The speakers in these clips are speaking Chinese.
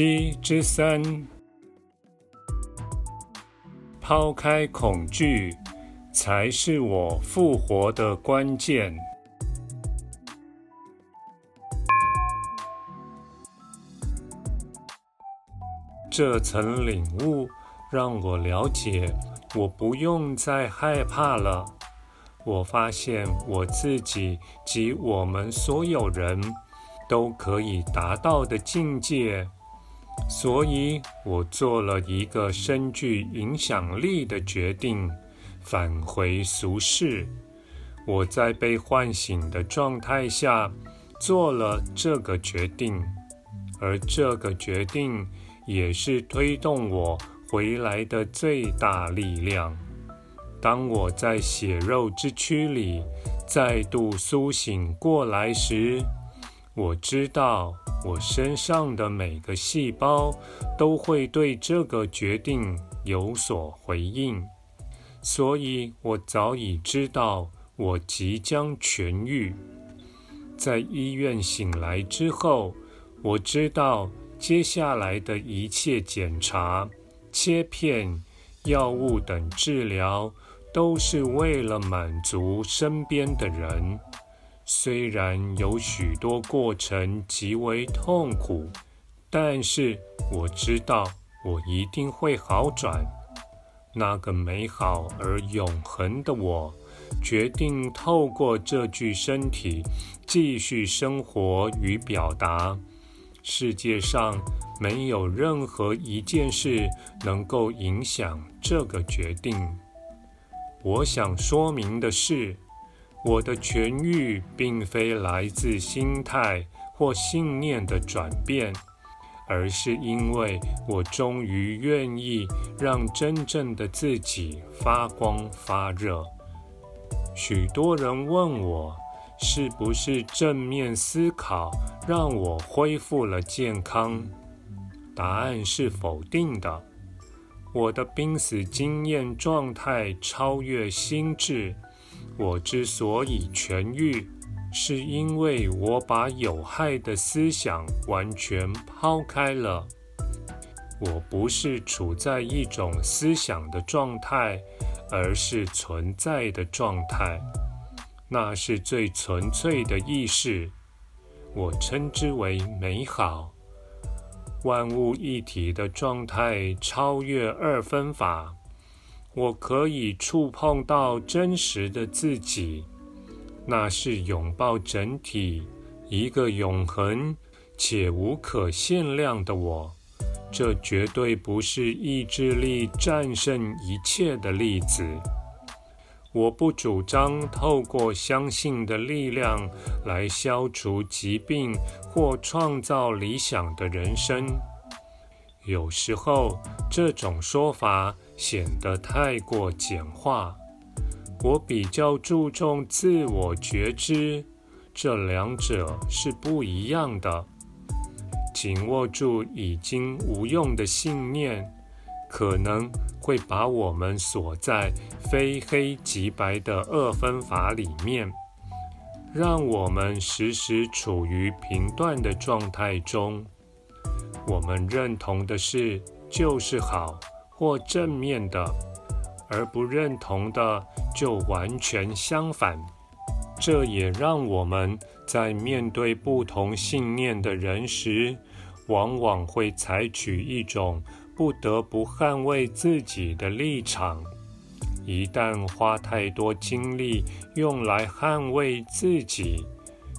七之三，抛开恐惧，才是我复活的关键。这层领悟让我了解，我不用再害怕了。我发现我自己及我们所有人都可以达到的境界。所以我做了一个深具影响力的决定，返回俗世。我在被唤醒的状态下做了这个决定，而这个决定也是推动我回来的最大力量。当我在血肉之躯里再度苏醒过来时，我知道。我身上的每个细胞都会对这个决定有所回应，所以我早已知道我即将痊愈。在医院醒来之后，我知道接下来的一切检查、切片、药物等治疗都是为了满足身边的人。虽然有许多过程极为痛苦，但是我知道我一定会好转。那个美好而永恒的我，决定透过这具身体继续生活与表达。世界上没有任何一件事能够影响这个决定。我想说明的是。我的痊愈并非来自心态或信念的转变，而是因为我终于愿意让真正的自己发光发热。许多人问我，是不是正面思考让我恢复了健康？答案是否定的。我的濒死经验状态超越心智。我之所以痊愈，是因为我把有害的思想完全抛开了。我不是处在一种思想的状态，而是存在的状态。那是最纯粹的意识，我称之为美好。万物一体的状态超越二分法。我可以触碰到真实的自己，那是拥抱整体，一个永恒且无可限量的我。这绝对不是意志力战胜一切的例子。我不主张透过相信的力量来消除疾病或创造理想的人生。有时候，这种说法显得太过简化。我比较注重自我觉知，这两者是不一样的。紧握住已经无用的信念，可能会把我们锁在非黑即白的二分法里面，让我们时时处于评断的状态中。我们认同的是就是好或正面的，而不认同的就完全相反。这也让我们在面对不同信念的人时，往往会采取一种不得不捍卫自己的立场。一旦花太多精力用来捍卫自己，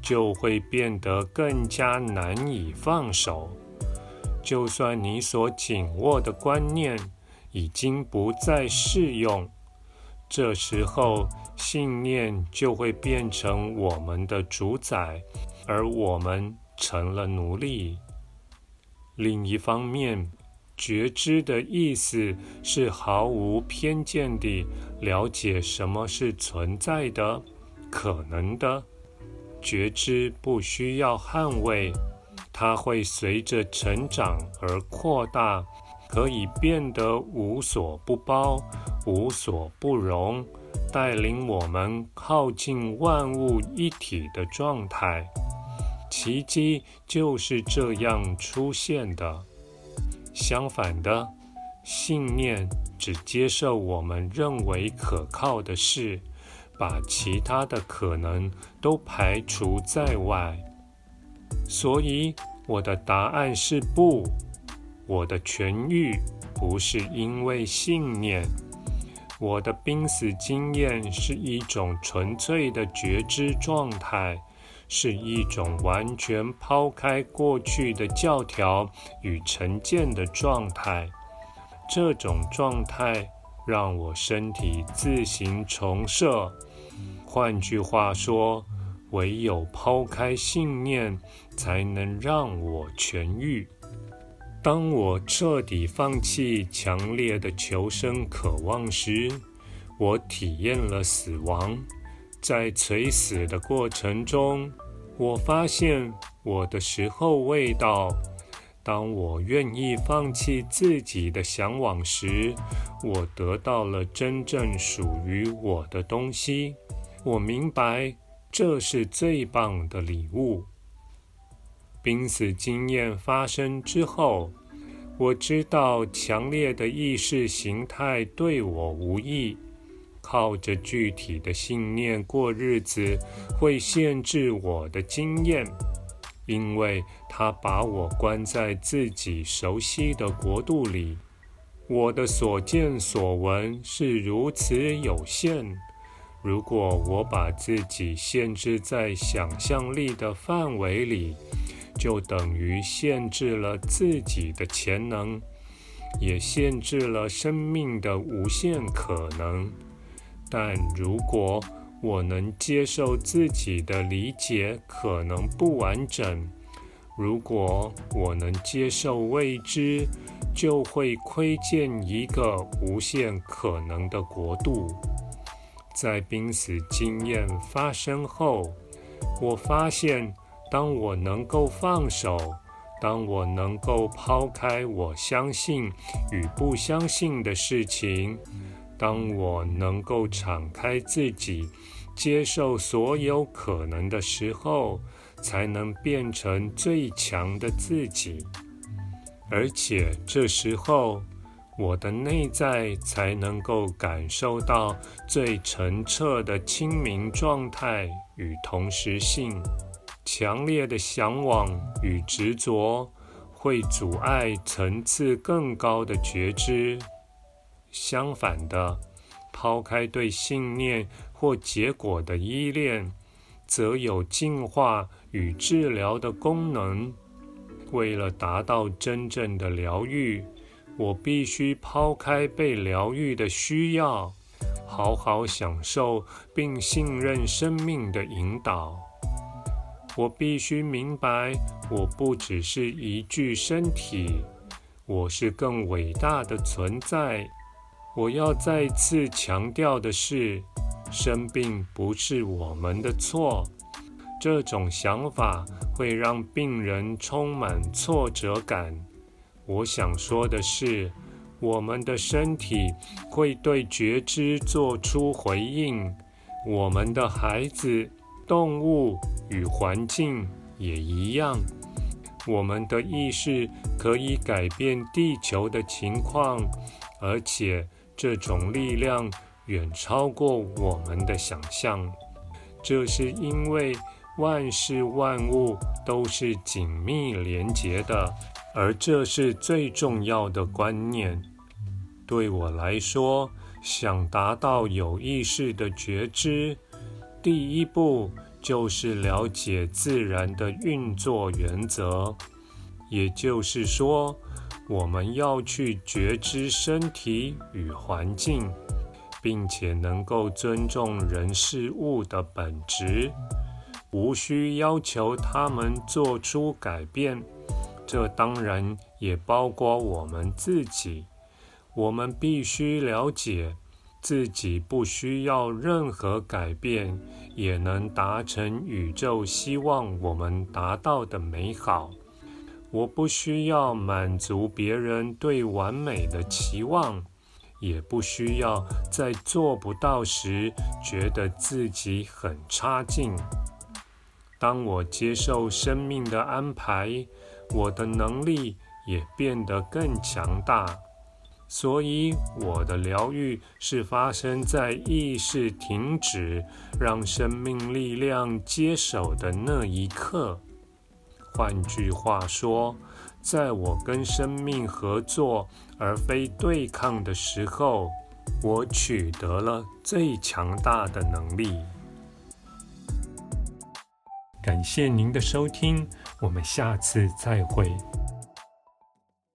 就会变得更加难以放手。就算你所紧握的观念已经不再适用，这时候信念就会变成我们的主宰，而我们成了奴隶。另一方面，觉知的意思是毫无偏见地了解什么是存在的、可能的。觉知不需要捍卫，它会随着成长而扩大，可以变得无所不包、无所不容，带领我们靠近万物一体的状态。奇迹就是这样出现的。相反的，信念只接受我们认为可靠的事。把其他的可能都排除在外，所以我的答案是不。我的痊愈不是因为信念，我的濒死经验是一种纯粹的觉知状态，是一种完全抛开过去的教条与成见的状态。这种状态让我身体自行重设。换句话说，唯有抛开信念，才能让我痊愈。当我彻底放弃强烈的求生渴望时，我体验了死亡。在垂死的过程中，我发现我的时候未到。当我愿意放弃自己的向往时，我得到了真正属于我的东西。我明白，这是最棒的礼物。濒死经验发生之后，我知道强烈的意识形态对我无益。靠着具体的信念过日子，会限制我的经验，因为它把我关在自己熟悉的国度里。我的所见所闻是如此有限。如果我把自己限制在想象力的范围里，就等于限制了自己的潜能，也限制了生命的无限可能。但如果我能接受自己的理解可能不完整，如果我能接受未知，就会窥见一个无限可能的国度。在濒死经验发生后，我发现，当我能够放手，当我能够抛开我相信与不相信的事情，当我能够敞开自己，接受所有可能的时候，才能变成最强的自己。而且这时候，我的内在才能够感受到最澄澈的清明状态与同时性。强烈的向往与执着会阻碍层次更高的觉知。相反的，抛开对信念或结果的依恋，则有净化与治疗的功能。为了达到真正的疗愈。我必须抛开被疗愈的需要，好好享受并信任生命的引导。我必须明白，我不只是一具身体，我是更伟大的存在。我要再次强调的是，生病不是我们的错。这种想法会让病人充满挫折感。我想说的是，我们的身体会对觉知做出回应，我们的孩子、动物与环境也一样。我们的意识可以改变地球的情况，而且这种力量远超过我们的想象。这是因为万事万物都是紧密连结的。而这是最重要的观念。对我来说，想达到有意识的觉知，第一步就是了解自然的运作原则。也就是说，我们要去觉知身体与环境，并且能够尊重人事物的本质，无需要求他们做出改变。这当然也包括我们自己。我们必须了解，自己不需要任何改变，也能达成宇宙希望我们达到的美好。我不需要满足别人对完美的期望，也不需要在做不到时觉得自己很差劲。当我接受生命的安排，我的能力也变得更强大。所以，我的疗愈是发生在意识停止，让生命力量接手的那一刻。换句话说，在我跟生命合作而非对抗的时候，我取得了最强大的能力。感谢您的收听，我们下次再会。